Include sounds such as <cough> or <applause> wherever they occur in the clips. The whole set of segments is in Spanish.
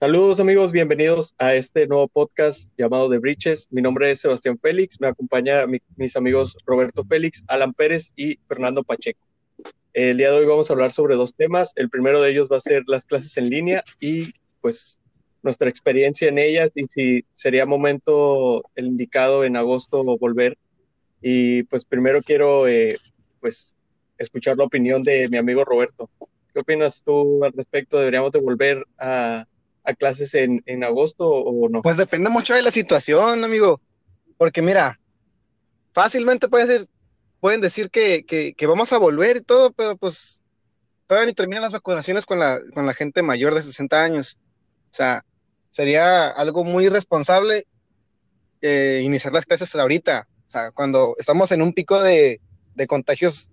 Saludos amigos, bienvenidos a este nuevo podcast llamado The Breaches. Mi nombre es Sebastián Félix, me acompaña mis amigos Roberto Félix, Alan Pérez y Fernando Pacheco. El día de hoy vamos a hablar sobre dos temas. El primero de ellos va a ser las clases en línea y pues nuestra experiencia en ellas y si sería momento el indicado en agosto volver. Y pues primero quiero eh, pues escuchar la opinión de mi amigo Roberto. ¿Qué opinas tú al respecto? ¿Deberíamos de volver a a clases en, en agosto o no? Pues depende mucho de la situación, amigo. Porque mira, fácilmente pueden, pueden decir que, que, que, vamos a volver y todo, pero pues todavía ni terminan las vacunaciones con la, con la gente mayor de 60 años. O sea, sería algo muy irresponsable eh, iniciar las clases ahorita. O sea, cuando estamos en un pico de, de contagios,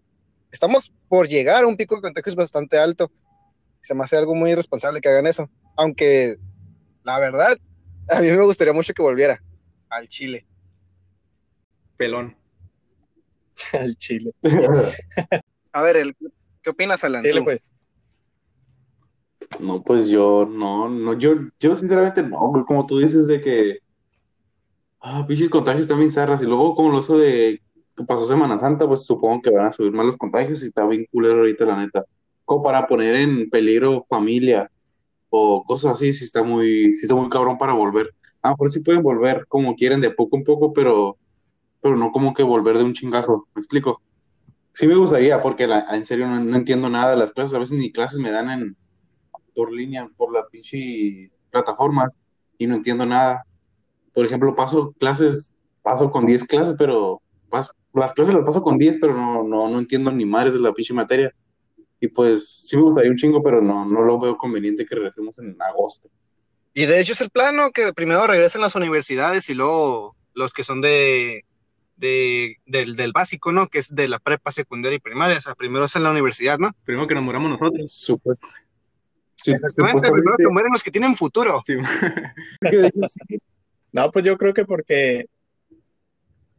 estamos por llegar a un pico de contagios bastante alto. Se me hace algo muy irresponsable que hagan eso aunque la verdad, a mí me gustaría mucho que volviera al Chile. Pelón. <laughs> al Chile. a ver, el, ¿qué opinas, Alan? Chile, pues. No, pues yo, no, no, yo, yo sinceramente no, como tú dices de que, ah, pinches contagios también zarras, y luego como lo uso de que pasó Semana Santa, pues supongo que van a subir más los contagios y está bien culero ahorita, la neta, como para poner en peligro familia, o cosas así, si está muy, si está muy cabrón para volver. A lo mejor sí pueden volver como quieren, de poco en poco, pero, pero no como que volver de un chingazo. ¿Me explico? Sí me gustaría, porque la, en serio no, entiendo nada de las clases. A veces ni clases me dan en por línea, por las pinche plataformas, y no entiendo nada. Por ejemplo, paso clases, paso con 10 clases, pero las clases las paso con 10, pero no, no, no entiendo ni madres de la pinche materia. Y pues sí me gustaría un chingo, pero no, no lo veo conveniente que regresemos en agosto. Y de hecho es el plano que primero regresen las universidades y luego los que son de, de del, del, básico, ¿no? Que es de la prepa, secundaria y primaria. O sea, primero es en la universidad, ¿no? Primero que nos muramos nosotros. Supuesto. Sí, Exactamente, primero que mueren los que tienen futuro. <laughs> Sí. no, pues yo creo que porque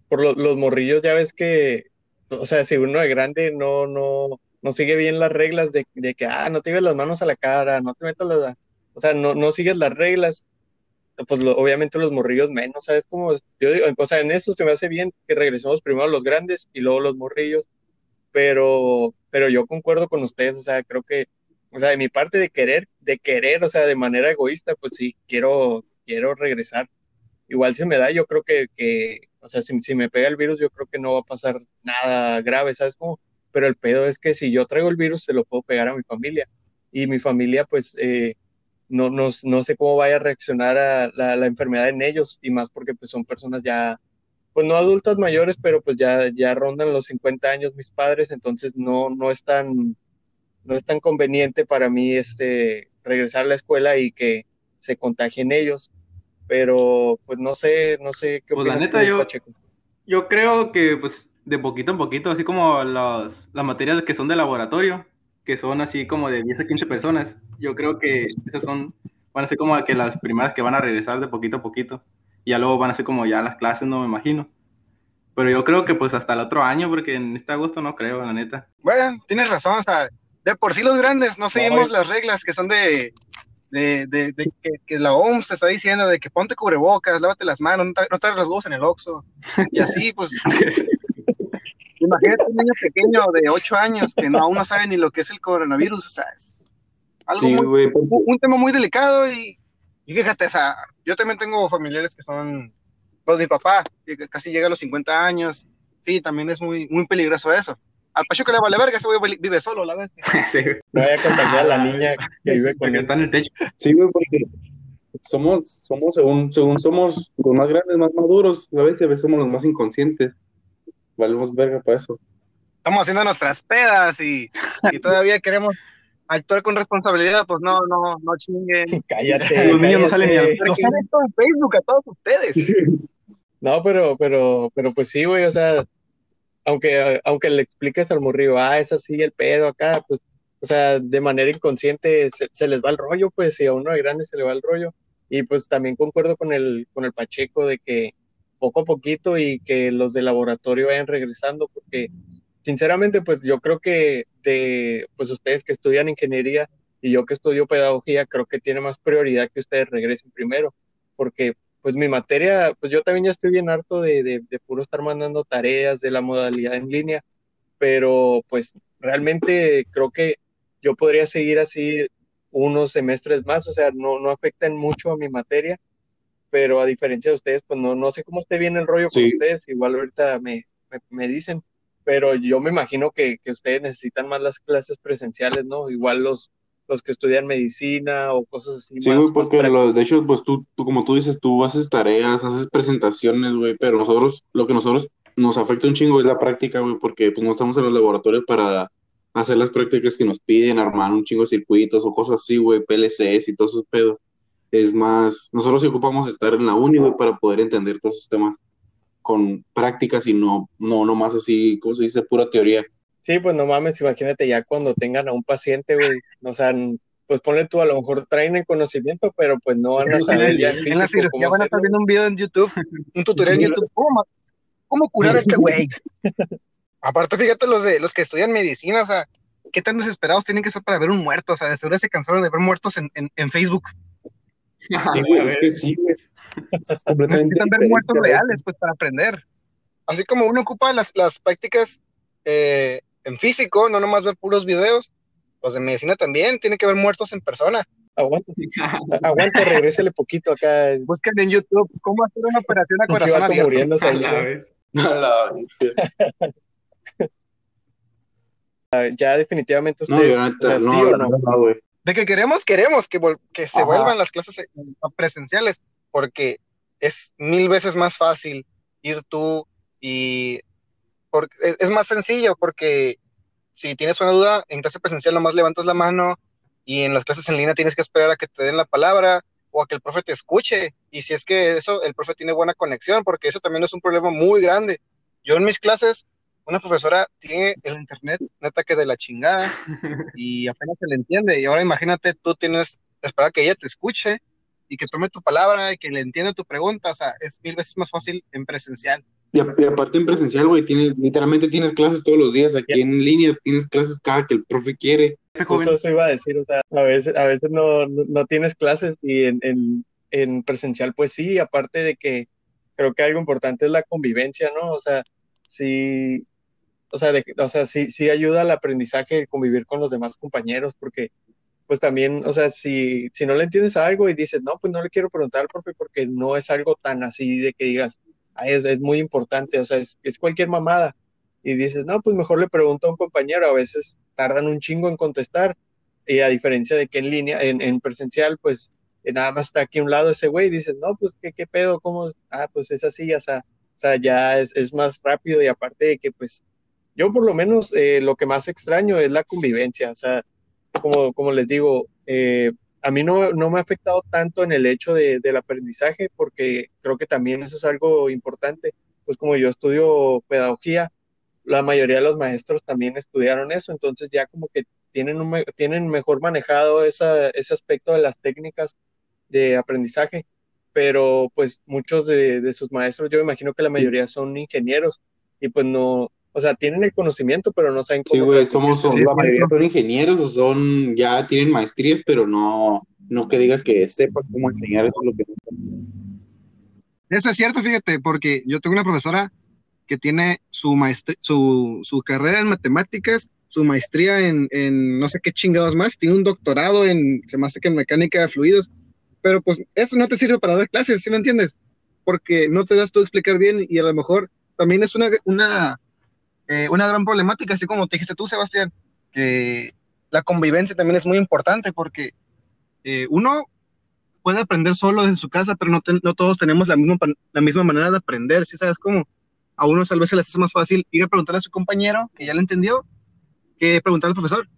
por los, los morrillos ya ves que, o sea, si uno es grande no, no, no sigue bien las reglas de, de, que, ah, no te lleves las manos a la cara, no te metas las, o sea, no, no sigues las reglas, pues obviamente los morrillos menos, ¿sabes? Como yo digo, o sea, en eso se me hace bien que regresemos primero los grandes y luego los morrillos, pero, pero yo concuerdo con ustedes, o sea, creo que, o sea, de mi parte de querer, de querer, o sea, de manera egoísta, pues sí, quiero, quiero regresar. Igual si me da, yo creo que, que o sea, si, si me pega el virus, yo creo que no va a pasar nada grave, ¿sabes? Como, pero el pedo es que si yo traigo el virus, se lo puedo pegar a mi familia. Y mi familia, pues, eh, no, no, no, sé cómo vaya a reaccionar a la, la, enfermedad en ellos, y más porque pues son personas ya, pues no adultas mayores, pero pues ya, ya rondan los 50 años mis padres, entonces no, no, es tan, no es tan conveniente para mí este, regresar a la escuela y que se contagien ellos. Pero pues no sé, no sé qué pues la neta, yo, yo creo que pues de poquito en poquito, así como las materias que son de laboratorio, que son así como de 10 a 15 personas. Yo creo que esas son, van a ser como que las primeras que van a regresar de poquito a poquito. Y ya luego van a ser como ya las clases, no me imagino. Pero yo creo que pues hasta el otro año, porque en este agosto no creo, la neta. Bueno, tienes razón, o sea, de por sí los grandes no seguimos las reglas que son de, de, de, que, que, la OMS te está diciendo de que ponte cubrebocas, lávate las manos, no te, no los huevos en el oxo. Y así, pues, <laughs> Imagínate un niño pequeño de 8 años que no, aún no sabe ni lo que es el coronavirus, o sea, es algo muy, un, tema muy delicado y, y, fíjate, o sea, yo también tengo familiares que son, pues mi papá, que casi llega a los 50 años, sí, también es muy, muy peligroso eso. Al Pachuco le vale verga, ese güey vive solo, la vez. <laughs> sí, no voy a contagiar a la niña que vive con él. está en el techo. Sí, güey, porque somos, somos según, según somos los más grandes, más maduros, a veces somos los más inconscientes valemos verga para eso. Estamos haciendo nuestras pedas y, y <laughs> todavía queremos actuar con responsabilidad, pues no, no, no chinguen. <laughs> Cállate. Los niños no salen ni al esto en Facebook a todos ustedes. <laughs> No, pero, pero, pero pues sí, güey, o sea, aunque, aunque le expliques al morrillo, ah, es así el pedo acá, pues, o sea, de manera inconsciente se, se, les va el rollo, pues, y a uno de grande se le va el rollo. Y pues también concuerdo con el, con el Pacheco de que, poco a poquito y que los de laboratorio vayan regresando, porque sinceramente, pues yo creo que de, pues ustedes que estudian ingeniería, y yo que estudio pedagogía creo que tiene más prioridad que ustedes regresen primero, porque pues mi materia, pues yo también ya estoy bien harto de, de, de puro estar mandando tareas de la modalidad en línea, pero pues realmente creo que yo podría seguir así unos semestres más, o sea, no, no afectan mucho a mi materia, pero a diferencia de ustedes, pues no, no sé cómo esté bien el rollo con Sí. ustedes, igual ahorita me, me, me dicen, pero yo me imagino que, que ustedes necesitan más las clases presenciales, ¿no? Igual los, los que estudian medicina o cosas así Sí, güey, porque lo- de hecho, pues tú, tú, como tú dices, tú haces tareas, haces presentaciones, güey, pero nosotros, lo que nosotros nos afecta un chingo es la práctica, güey, porque pues no estamos en los laboratorios para hacer las prácticas que nos piden, armar un chingo de circuitos o cosas así, güey, PLCs y todos esos pedos. Es más, nosotros sí ocupamos estar en la uni, güey, para poder entender todos esos temas con prácticas y no, no, no más así, ¿cómo se dice? Pura teoría. Sí, pues no mames, imagínate ya cuando tengan a un paciente, güey, o sea, pues ponle tú, a lo mejor traen el conocimiento, pero pues no van a saber ya en En la cirugía van a estar viendo un video en YouTube, un tutorial en YouTube. ¿Cómo, cómo curar a este <laughs> güey? Aparte, fíjate los de los que estudian medicina, o sea, qué tan desesperados tienen que estar para ver un muerto. O sea, de seguro se cansaron de ver muertos en, en, en Facebook. Sí, güey, es que sí, güey. Necesitan ver muertos reales, pues, para aprender. Así como uno ocupa las, las prácticas eh, en físico, no nomás ver puros videos, los de medicina también, tienen que ver muertos en persona. Aguanta, <laughs> aguanta, regrésele poquito acá, Busquen en YouTube cómo hacer una operación a corazón chivato abierto. muriéndose A ahí, la güey. vez. A la- <laughs> <laughs> Ya definitivamente No, ustedes. De que queremos, queremos que, que se Ajá. vuelvan las clases eh, presenciales, porque es mil veces más fácil ir tú y porque es, es más sencillo, porque si tienes una duda en clase presencial nomás levantas la mano y en las clases en línea tienes que esperar a que te den la palabra o a que el profe te escuche. Y si es que eso, el profe tiene buena conexión, porque eso también es un problema muy grande. Yo en mis clases, una profesora tiene el internet neta que de la chingada y apenas se le entiende. Y ahora imagínate, tú tienes que esperar que ella te escuche y que tome tu palabra y que le entienda tu pregunta. O sea, es mil veces más fácil en presencial. Y, a- y aparte en presencial, güey, tienes, literalmente tienes clases todos los días. Aquí en línea tienes clases cada que el profe quiere. Justo eso iba a decir, o sea, a veces, a veces no, no, no tienes clases y en, en, en presencial, pues sí, aparte de que creo que algo importante es la convivencia, ¿no? O sea, sí, o sea, de- o sea, sí, sí ayuda al aprendizaje el convivir con los demás compañeros, porque pues también, o sea, si, si no le entiendes algo y dices, no, pues no le quiero preguntar al porque no es algo tan así de que digas, "Ay, es, es muy importante, o sea, es, es cualquier mamada. Y dices, no, pues mejor le pregunto a un compañero, a veces tardan un chingo en contestar, y a diferencia de que en línea, en, en presencial, pues eh, nada más está aquí a un lado ese güey, y dices, no, pues qué, qué pedo, cómo, ah, pues es así, o sea, o sea ya es, es más rápido y aparte de que pues yo por lo menos eh, lo que más extraño es la convivencia, o sea, como, como les digo, eh, a mí no, no me ha afectado tanto en el hecho de, del aprendizaje, porque creo que también eso es algo importante, pues como yo estudio pedagogía, la mayoría de los maestros también estudiaron eso, entonces ya como que tienen, un, tienen mejor manejado esa, ese aspecto de las técnicas de aprendizaje, pero pues muchos de, de sus maestros, yo me imagino que la mayoría son ingenieros y pues no, o sea, tienen el conocimiento, pero no saben Sí, cómo güey, transmitirlo. somos, son- Sí, la sí, mayoría sí. son ingenieros o son, ya tienen maestrías, pero no, no que digas que sepas cómo enseñar eso es lo que Eso es cierto, fíjate, porque yo tengo una profesora que tiene su, maestr- su, su carrera en matemáticas, su maestría en, en no sé qué chingados más, tiene un doctorado en, se me hace que en mecánica de fluidos, pero pues eso no te sirve para dar clases, ¿sí me entiendes? Porque no te das tú a explicar bien y a lo mejor también es una, una, eh, una gran problemática, así como te dijiste tú, Sebastián, que la convivencia también es muy importante porque eh, uno puede aprender solo en su casa, pero no, todos tenemos la misma, la misma manera de aprender, ¿sí sabes cómo? A unos tal vez se les hace más fácil ir a preguntarle a su compañero, que ya lo entendió, que preguntarle al profesor.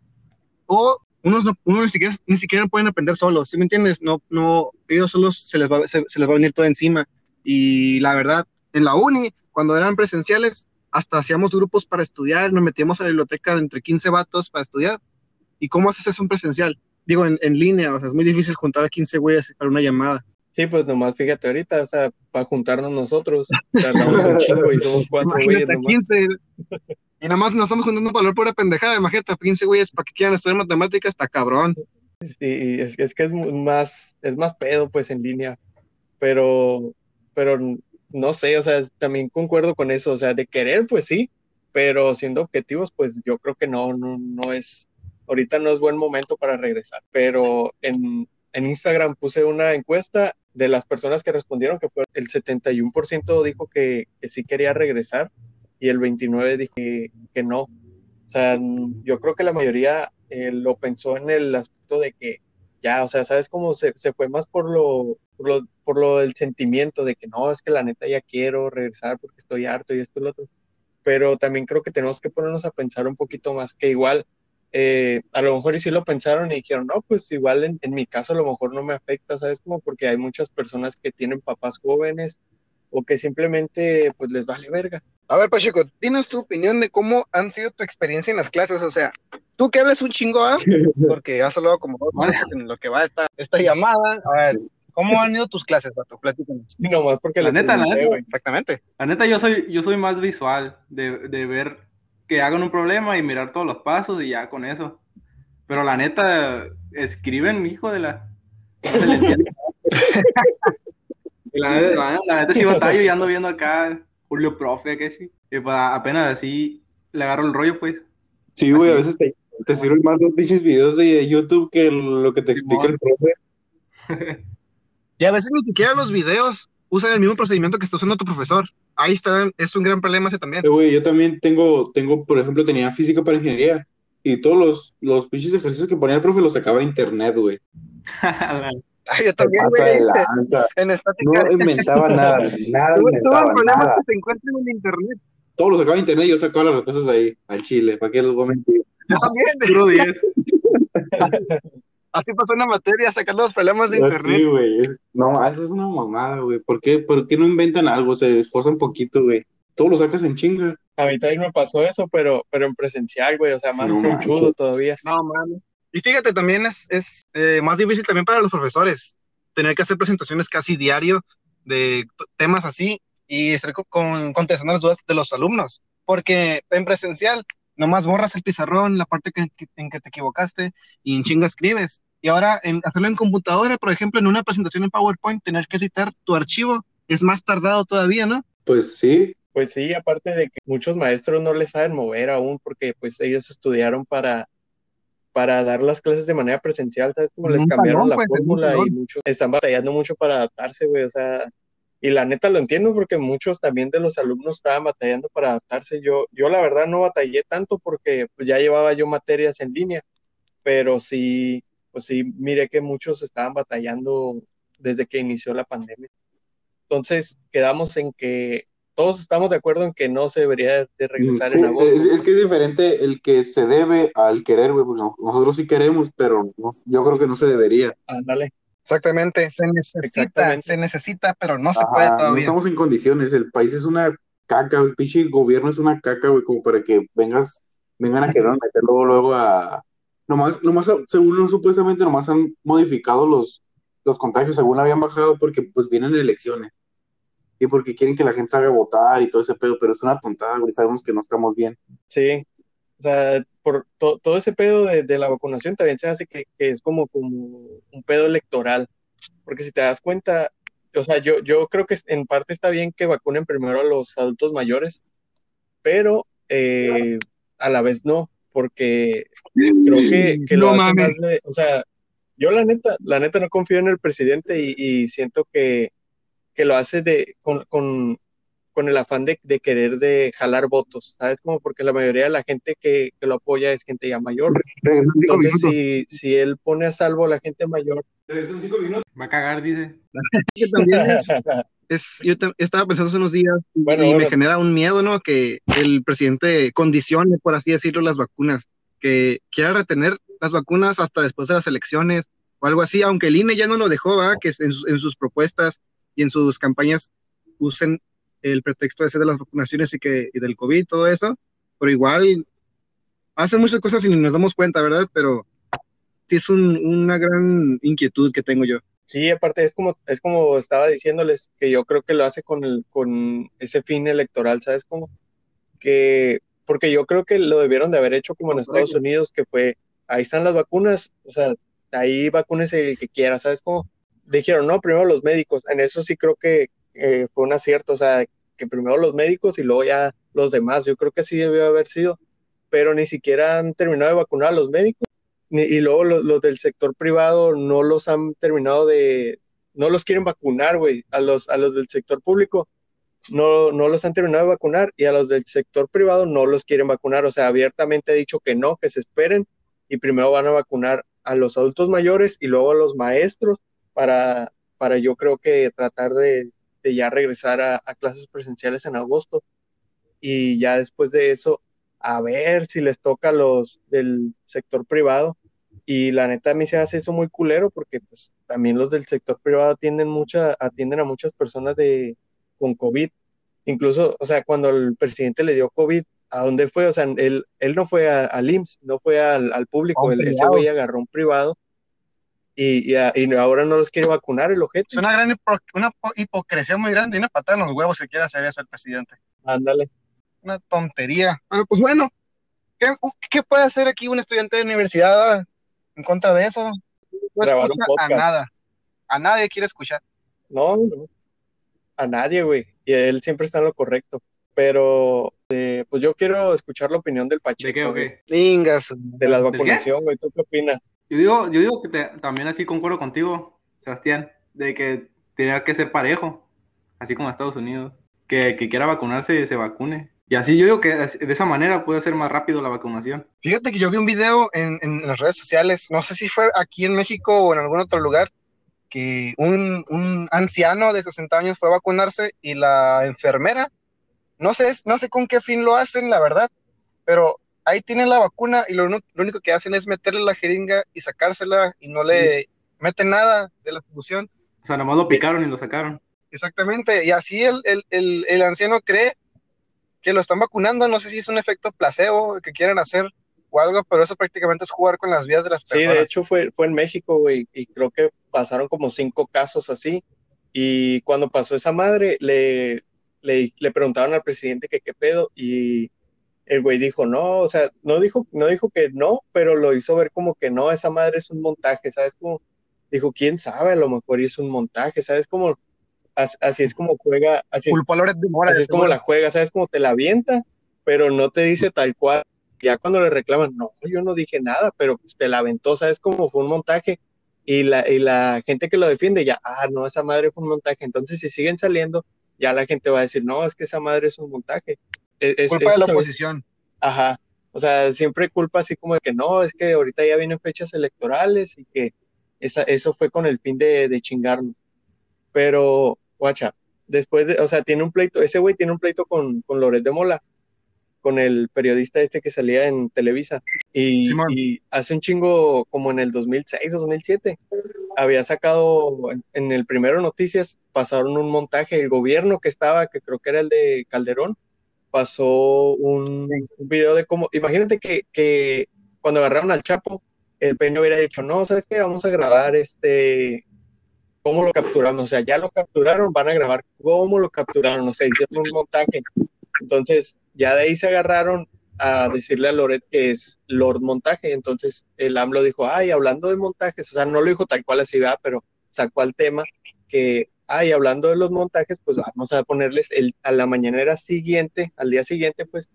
O unos, no, unos ni, siquiera, ni siquiera pueden aprender solos, ¿sí me entiendes? No, no, ellos solos se les, va, se, se les va a venir todo encima. Y la verdad, en la uni, cuando eran presenciales, hasta hacíamos grupos para estudiar, nos metíamos a la biblioteca entre 15 vatos para estudiar. ¿Y cómo haces eso en presencial? Digo, en, en línea, o sea, es muy difícil juntar a 15 güeyes para una llamada. Sí, pues nomás fíjate ahorita, o sea, para juntarnos nosotros, tardamos un <laughs> chingo y somos cuatro güeyes Imagínate, nomás. 15. Y nada más nos estamos juntando para hablar pura pendejada. Imagínate, 15 güeyes para que quieran estudiar matemáticas, está cabrón. Sí, es, es que es más, es más pedo pues en línea, pero, pero no sé, o sea, también concuerdo con eso, o sea, de querer pues sí, pero siendo objetivos pues yo creo que no, no, no es, ahorita no es buen momento para regresar, pero en, en Instagram puse una encuesta de las personas que respondieron que fue el 71% dijo que, que sí quería regresar y el 29% dijo que, no. O sea, yo creo que la mayoría eh, lo pensó en el aspecto de que ya, o sea, ¿sabes cómo se, se fue más por lo, por lo, por lo del sentimiento de que no, es que la neta ya quiero regresar porque estoy harto y esto y lo otro? Pero también creo que tenemos que ponernos a pensar un poquito más, que igual eh, a lo mejor y sí lo pensaron y dijeron, no, pues igual en, en, mi caso a lo mejor no me afecta, ¿sabes? Como porque hay muchas personas que tienen papás jóvenes o que simplemente pues les vale verga. A ver, Pacheco, dinos tu opinión de cómo han sido tu experiencia en las clases, o sea, tú que hables un chingo, ¿ah? <laughs> porque has hablado como dos en lo que va esta, esta llamada, a ver, ¿Cómo han ido tus clases, Pato? Platícanos. No más porque la neta, la neta. Exactamente. La neta, yo soy, yo soy más visual, de, de ver que hagan un problema y mirar todos los pasos y ya con eso. Pero la neta, escriben, hijo de la. la, neta, la, neta sí batallo y ando viendo acá Julio Profe, que sí. Y pues apenas así le agarro el rollo, pues. Sí, güey, a veces te, te sirven más los pinches videos de YouTube que lo que te explica el profe. <laughs> y a veces ni siquiera los videos usan el mismo procedimiento que está usando tu profesor ahí está, es un gran problema ese también. Güey, yo también tengo, tengo, por ejemplo, tenía física para ingeniería y todos los, los pinches ejercicios que ponía el profe los sacaba de internet, güey. <laughs> Yo también, güey. En estática. No inventaba <laughs> nada, nada inventaba nada. que se encuentran en internet. Todos los sacaba de internet y yo sacaba las respuestas ahí, al chile, ¿para qué los voy a mentir? Yo también. 10. <laughs> Así pasó una materia sacando los problemas de internet. Sí, güey. No, eso es una mamada, güey. ¿Por qué, ¿Por qué no inventan algo? Se esfuerzan un poquito, güey. Todo lo sacas en chinga. A mí también me pasó eso, pero, pero en presencial, güey. O sea, más no, conchudo todavía. No, mami. Y fíjate, también es, es eh, más difícil también para los profesores. Tener que hacer presentaciones casi diario de temas así y estar con, contestando las dudas de los alumnos. Porque en presencial nomás borras el pizarrón, la parte que, que, en que te equivocaste y en chinga escribes. Y ahora en hacerlo en computadora, por ejemplo, en una presentación en PowerPoint, tener que editar tu archivo es más tardado todavía, ¿no? Pues sí. Pues sí, aparte de que muchos maestros no les saben mover aún porque pues ellos estudiaron para, para dar las clases de manera presencial, ¿sabes? Como les cambiaron la pues, fórmula y muchos están batallando mucho para adaptarse, güey, o sea, y la neta lo entiendo porque muchos también de los alumnos estaban batallando para adaptarse. Yo, yo la verdad no batallé tanto porque pues, ya llevaba yo materias en línea, pero sí, pues sí, mire que muchos estaban batallando desde que inició la pandemia. Entonces, quedamos en que todos estamos de acuerdo en que no se debería de regresar en agosto. Es, es, que es diferente el que se debe al querer, güey, porque nosotros sí queremos, pero no, yo creo que no se debería. Ándale. Exactamente, se necesita, se necesita, pero no se puede todavía. No estamos en condiciones, el país es una caca, el pinche gobierno es una caca, güey, como para que vengas, vengan a querer meter luego, luego a, nomás, nomás, según supuestamente nomás han modificado los, los contagios, según habían bajado porque pues vienen elecciones. Y porque quieren que la gente salga a votar y todo ese pedo, pero es una tontada, güey, sabemos que no estamos bien. Sí, o sea, por to, todo ese pedo de, de, la vacunación también se hace que, que, es como, como un pedo electoral, porque si te das cuenta, o sea, yo, yo creo que en parte está bien que vacunen primero a los adultos mayores, pero eh, a la vez no, porque creo que, que no lo hace más de, o sea, yo la neta, la neta no confío en el presidente y, y siento que, que, lo hace de, con, con, con el afán de, de, querer de jalar votos, ¿sabes? Como porque la mayoría de la gente que, que lo apoya es gente ya mayor. Entonces, si, si, él pone a salvo a la gente mayor. Va a cagar, dice. <laughs> también es, <laughs> es, yo estaba pensando hace unos días bueno, y bueno. me genera un miedo, ¿no? Que el presidente condicione, por así decirlo, las vacunas, que quiera retener las vacunas hasta después de las elecciones o algo así, aunque el INE ya no lo dejó, ¿va? Que en, en sus propuestas y en sus campañas usen el pretexto ese de las vacunaciones y, que, y del COVID, todo eso, pero igual hacen muchas cosas y ni nos damos cuenta, ¿verdad? Pero sí es un, una gran inquietud que tengo yo. Sí, aparte es como, es como estaba diciéndoles, que yo creo que lo hace con, el, con ese fin electoral, ¿sabes cómo? Que, porque yo creo que lo debieron de haber hecho como en Estados Unidos, que fue, ahí están las vacunas, o sea, ahí vacúnese el que quiera, ¿sabes cómo? Dijeron, no, primero los médicos, en eso sí creo que eh, fue un acierto, o sea, que primero los médicos y luego ya los demás, yo creo que así debió haber sido, pero ni siquiera han terminado de vacunar a los médicos, y luego los, del sector privado no los han terminado de, no los quieren vacunar, güey, a los, a los del sector público no, no los han terminado de vacunar y a los del sector privado no los quieren vacunar, o sea, abiertamente ha dicho que no, que se esperen y primero van a vacunar a los adultos mayores y luego a los maestros para, para yo creo que tratar de, ya regresar a, clases presenciales en agosto. Y ya después de eso a ver si les toca a los del sector privado. Y la neta a mí se hace eso muy culero porque pues también los del sector privado atienden mucha atienden a muchas personas de con COVID. Incluso o sea cuando el presidente le dio COVID ¿a dónde fue? O sea, él, él no fue al IMSS, no fue al, al público, él, ese güey agarró un privado y, y, ahora no los quiere vacunar el objeto. Es una gran una hipocresía muy grande y una patada en los huevos que quiera hacer el presidente. Ándale. Una tontería. Pero pues bueno, ¿qué, ¿qué, puede hacer aquí un estudiante de universidad en contra de eso? No a nada. A nadie quiere escuchar. No, no. A nadie, güey. Y él siempre está en lo correcto. Pero este, pues yo quiero escuchar la opinión del Pacheco. ¿De qué o qué? De la vacunación, güey. ¿Tú qué opinas? Yo digo, yo digo que también así concuerdo contigo, Sebastián, de que tenía que ser parejo, así como Estados Unidos. Que, que quiera vacunarse, se vacune. Y así yo digo que de esa manera puede ser más rápido la vacunación. Fíjate que yo vi un video en, en las redes sociales, no sé si fue aquí en México o en algún otro lugar, que un, un anciano de 60 años fue a vacunarse y la enfermera no sé, no sé con qué fin lo hacen, la verdad, pero ahí tienen la vacuna y lo, único que hacen es meterle la jeringa y sacársela y no le meten nada de la solución. O sea, nomás lo picaron y lo sacaron. Exactamente, y así el, el, el, anciano cree que lo están vacunando, no sé si es un efecto placebo que quieren hacer o algo, pero eso prácticamente es jugar con las vías de las personas. Sí, de hecho fue, fue en México, güey, y creo que pasaron como cinco casos así, y cuando pasó esa madre, le, le, le preguntaron al presidente que qué pedo y el güey dijo no, o sea, no dijo, no dijo que no, pero lo hizo ver como que no, esa madre es un montaje, ¿sabes? Como dijo, quién sabe, a lo mejor es un montaje, ¿sabes? Como así, es como juega, así, es, como la juega, ¿sabes? Como te la avienta, pero no te dice tal cual. Ya cuando le reclaman, no, yo no dije nada, pero pues te la aventó, ¿sabes? Como fue un montaje. Y la, y la gente que lo defiende ya, ah, no, esa madre fue un montaje. Entonces, si siguen saliendo ya la gente va a decir, no, es que esa madre es un montaje. E-, es, culpa de la oposición. Ajá. O sea, siempre culpa así como de que no, es que ahorita ya vienen fechas electorales y que esa, eso fue con el fin de, de chingarnos. Pero, guacha, después de, o sea, tiene un pleito, ese güey tiene un pleito con, con Loret de Mola, con el periodista este que salía en Televisa. Y, y hace un chingo, como en el 2006, 2007, había sacado en, el primero noticias, pasaron un montaje, el gobierno que estaba, que creo que era el de Calderón, pasó un, video de cómo, imagínate que, que, cuando agarraron al Chapo, el peño hubiera dicho, no, ¿sabes qué? Vamos a grabar este, cómo lo capturamos, o sea, ya lo capturaron, van a grabar cómo lo capturaron, o sea, hicieron un montaje. Entonces, ya de ahí se agarraron a decirle a Loret que es Lord Montaje. Entonces el AMLO dijo, ay, hablando de montajes, o sea, no lo dijo tal cual así, ¿verdad? pero sacó al tema que, ay, hablando de los montajes, pues vamos a ponerles el, a la mañanera siguiente, al día siguiente, pues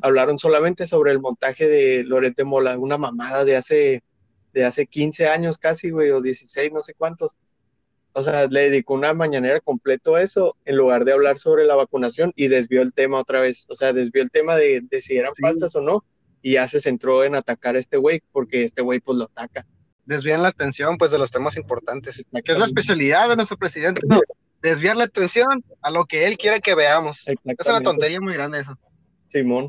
hablaron solamente sobre el montaje de Loret de Mola, una mamada de hace, de hace 15 años casi, güey, o 16, no sé cuántos o sea, le dedicó una mañanera completo a eso en lugar de hablar sobre la vacunación y desvió el tema otra vez. O sea, desvió el tema de, si eran falsas o no y ya se centró en atacar a este güey porque este güey pues lo ataca. Desvían la atención pues de los temas importantes, que es la especialidad de nuestro presidente. desviar la atención a lo que él quiere que veamos. Es una tontería muy grande eso. Simón.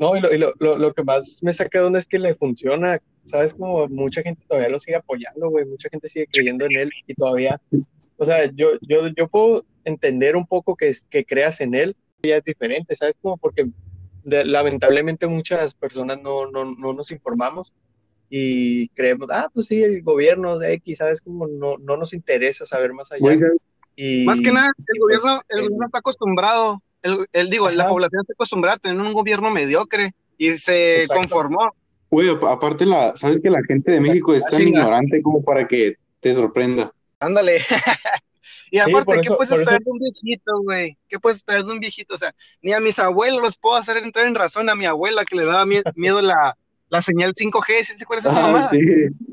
No, y, lo, lo, lo, que más me saca de onda es que le funciona ¿sabes? Como mucha gente todavía lo sigue apoyando, güey, mucha gente sigue creyendo en él y todavía, o sea, yo, yo, yo puedo entender un poco que, que creas en él, ya es diferente, ¿sabes? Como porque lamentablemente muchas personas no, no, no, nos informamos y creemos, ah, pues sí, el gobierno de X, ¿sabes? Como no, no nos interesa saber más allá. Y, más que nada, el gobierno, el gobierno está acostumbrado, el, digo, la población está acostumbrada a tener un gobierno mediocre y se conformó Güey, apa- aparte, la, sabes que la gente de México es tan ignorante como para que te sorprenda. Ándale. <laughs> y Sí, aparte, por ¿qué eso- puedes esperar eso- de un viejito, güey? ¿Qué puedes esperar de un viejito? O sea, ni a mis abuelos los puedo hacer entrar en razón. A mi abuela que le daba mie- miedo la, la señal 5G, ¿sí te acuerdas de esa Ah, mamá? sí.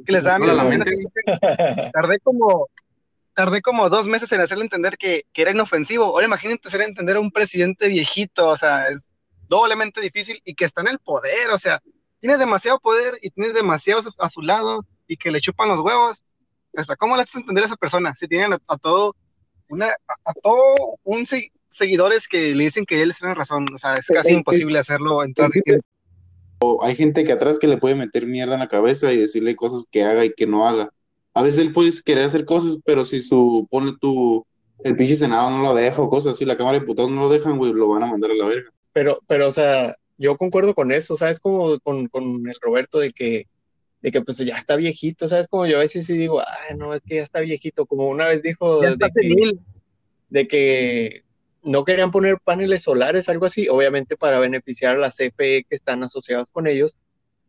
Que les daba Hola, miedo. la mente. Tardé como, tardé como dos meses en hacerle entender que, que era inofensivo. Ahora imagínate hacer entender a un presidente viejito, o sea, es doblemente difícil y que está en el poder, o sea, tiene demasiado poder y tiene demasiados a su lado y que le chupan los huevos. Hasta cómo le haces entender a esa persona si tienen a, a todo una a, a todo un se- seguidores que le dicen que él tiene razón, o sea, es casi Es que- imposible hacerlo entrar. O hay gente que atrás que le puede meter mierda en la cabeza y decirle cosas que haga y que no haga. A veces él puede querer hacer cosas, pero si su, pone tu, el pinche senado no lo deja o cosas así, la Cámara de Diputados no lo dejan, güey, lo van a mandar a la verga. Pero, pero, o sea, yo concuerdo con eso, ¿sabes? Como con, con el Roberto de que, de que pues ya está viejito, ¿sabes? Como yo a veces sí digo, ay, no, es que ya está viejito, como una vez dijo Ya de está que, de que no querían poner paneles solares, algo así, obviamente para beneficiar a la CFE que están asociados con ellos,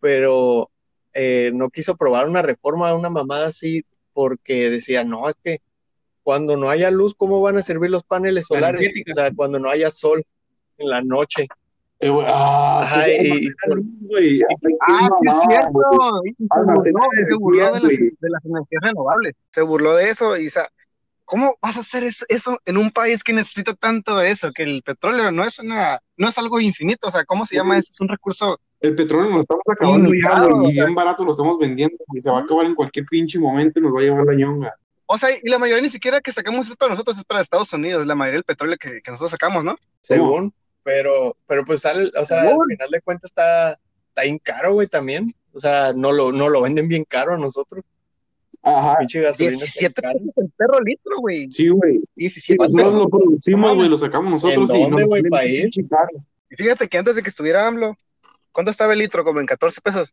pero eh, no quiso aprobar una reforma, una mamada así, porque decía, no, es que cuando no haya luz, ¿cómo van a servir los paneles La solares? energética. O sea, cuando no haya sol en la noche. Eh, ah, Ajá, pues, y- luz. Ay, Ah, sí es cierto. Se burló, de, las, de las energías renovables. Se burló de eso y, ¿cómo vas a hacer eso, eso en un país que necesita tanto de eso? Que el petróleo no es una, no es algo infinito, o sea, ¿cómo se llama eso? Es un recurso. El petróleo nos estamos acabando ya, Limitado, güey, o y bien barato lo estamos vendiendo, y se va a acabar en cualquier pinche momento y nos va a llevar la ñonga. O sea, y la mayoría ni siquiera que sacamos es para nosotros, es para Estados Unidos, la mayoría del petróleo que, que nosotros sacamos, ¿no? según, pero, pero pues sale, o sea, Según. al final de cuentas está, está bien caro, güey, también. O sea, no lo, no lo venden bien caro a nosotros. Ajá, Pinche gasolina está bien 17 caro. pesos el perro litro, güey. sí, güey. 17 Nosotros pesos. lo producimos, güey, lo sacamos nosotros ¿En dónde, güey, venden pa' ir? Y fíjate que antes de que estuviera AMLO, ¿cuánto estaba el litro? Como en 14 pesos.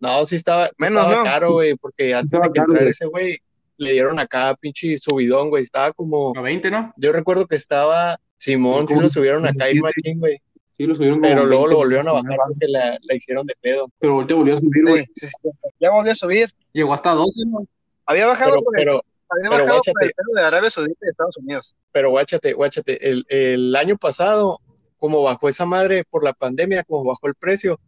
No, sí estaba, Menos, estaba ¿no? caro, güey, porque antes estaba de que entrara ese güey, le dieron acá pinche subidón, güey. Estaba como, A 20, ¿no? yo recuerdo que estaba Simón, sí lo subieron acá y 17. machín, güey. Sí, lo subieron Pero luego 20, lo volvieron a bajar 19, porque la, la hicieron de pedo. Pero ahorita volvió a subir, güey. Sí, sí, sí. Ya volvió a subir. Llegó hasta 12, ¿no? Había bajado, Pero, por el, pero, había pero bajado por guáchate. el de Arabia Saudita y Estados Unidos. pero guáchate, guáchate. El, el año pasado, como bajó esa madre por la pandemia, como bajó el precio,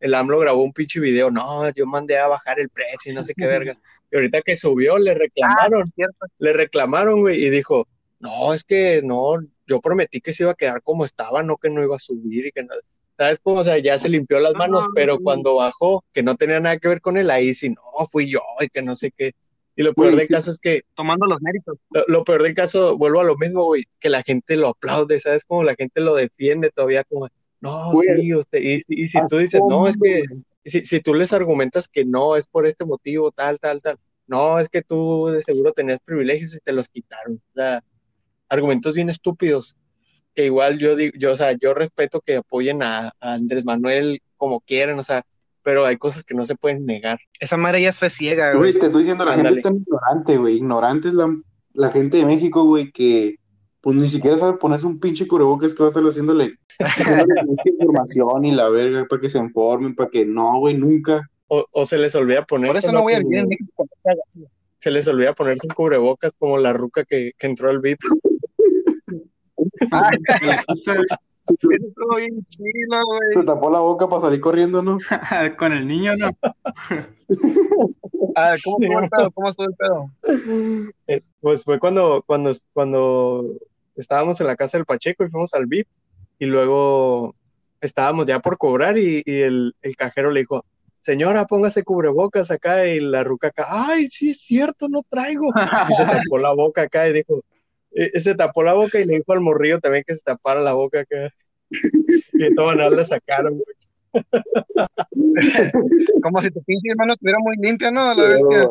el AMLO grabó un pinche video. No, yo mandé a bajar el precio y no sé qué verga. Y ahorita que subió, le Ah, reclamaron. cierto. le reclamaron, güey, y dijo, no, es que no, yo prometí que se iba a quedar como estaba, no que no iba a subir y que no, ¿sabes cómo? O sea, ya se limpió las No, manos, no, pero cuando bajó, que no tenía nada que ver con él, ahí sí, no, fui yo y que no sé qué. Y lo peor del sí. caso es que, Tomando los méritos. lo, lo peor del caso, vuelvo a lo mismo, güey, que la gente lo aplaude, ¿sabes? Como la gente lo defiende todavía, como, no, Güey, sí, usted, y, y si tú dices, no, es que, si, si tú les argumentas que no, es por este motivo, tal, tal, tal, no, es que tú de seguro tenías privilegios y te los quitaron. O sea, argumentos bien estúpidos, que igual yo digo, yo, o sea, yo respeto que apoyen a, a Andrés Manuel como quieran, o sea, pero hay cosas que no se pueden negar. Esa madre ya es fe ciega, Güey, güey. te estoy diciendo, la Ándale. gente está ignorante, güey. Ignorante es la, la gente de México, güey, que pues ni siquiera sabe ponerse un pinche cubrebocas que va a estar haciéndole, <laughs> información y la verga para que se informen, para que no, güey, nunca. O, o se les olvida poner Por eso no voy a vivir en México. se les olvida ponerse un cubrebocas como la ruca que, que entró al. Ah, <laughs> Se, tapó la boca para salir corriendo, ¿no? <laughs> Con el niño, ¿no? Ah, ¿cómo estuvo el pedo? ¿Cómo estuvo el pedo? Eh, Pues fue cuando, cuando, cuando estábamos en la casa del Pacheco y fuimos al VIP y luego estábamos ya por cobrar y, y el, el cajero le dijo, señora, póngase cubrebocas acá y la ruca acá, ay, sí es cierto, no traigo. Y se tapó la boca acá y dijo, se tapó la boca y le dijo al morrillo también que se tapara la boca acá. Y de todas maneras le sacaron, güey. <laughs> Como si tu pinche hermano estuviera muy limpia, ¿no? La vez que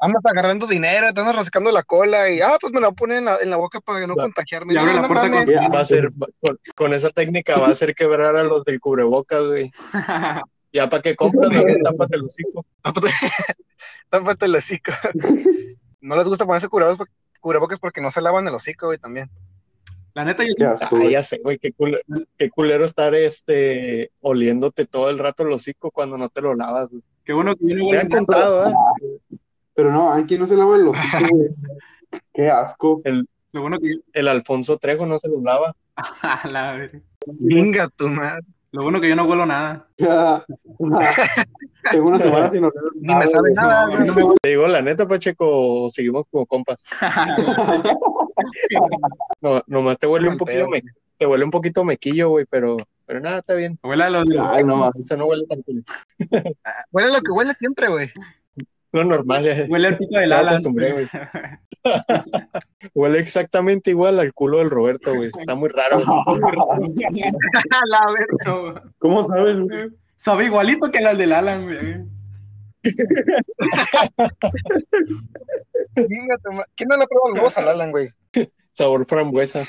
andas agarrando dinero, te andas rascando la cola y, ah, pues me la pone en la, en la boca para no Va. contagiarme. No, la no con- Va a ser, con, con esa técnica va a hacer quebrar a los del cubrebocas, güey. <laughs> Ya para que compras, <laughs> tápate el hocico. Tápate el hocico. No les gusta ponerse cubrebocas, cubrebocas porque no se lavan el hocico, güey, también. La neta, yo asco, Ah, güey. ya sé, güey, qué culero, qué culero estar este, oliéndote todo el rato el hocico cuando no te lo lavas, güey. qué bueno que yo no Te han contado, ¿eh? Pero no, hay quien no se lava el hocico, güey. <laughs> Qué asco. Lo bueno que. El Alfonso Trejo no se lo lava. <laughs> A la verga. Venga, tu madre. Lo bueno que yo no huelo nada. <laughs> Tengo una semana sin oler Ni me sabe nada. No me. Te digo, la neta, Pacheco, seguimos como compas. <laughs> No, nomás te huele un poquito, me- te huele un poquito mequillo, güey, pero, pero nada, está bien. Huele a los... Ay, no O mames. sea, no huele tan cool. Huele lo que huele siempre, güey. Lo normal. Huele al pito del güey. <laughs> Huele exactamente igual al culo del Roberto, güey. Está muy raro. No, <laughs> ¿Cómo sabes, güey? Sabe igualito que el del Alan, güey. ¿Quién no le prueba los huevos al Alan, güey? Sabor frambuesa.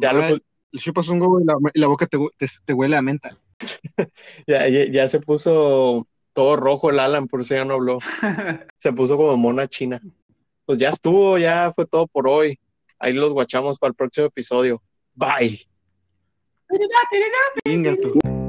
Ya lo, Le chupas un huevo y la, y la boca te, hu- te, te huele a menta. <laughs> ya, ya, ya se puso todo rojo el Alan, por eso ya no habló. <laughs> Se puso como mona china. Pues ya estuvo, ya fue todo por hoy. Ahí los guachamos para el próximo episodio. Bye. Venga, tú.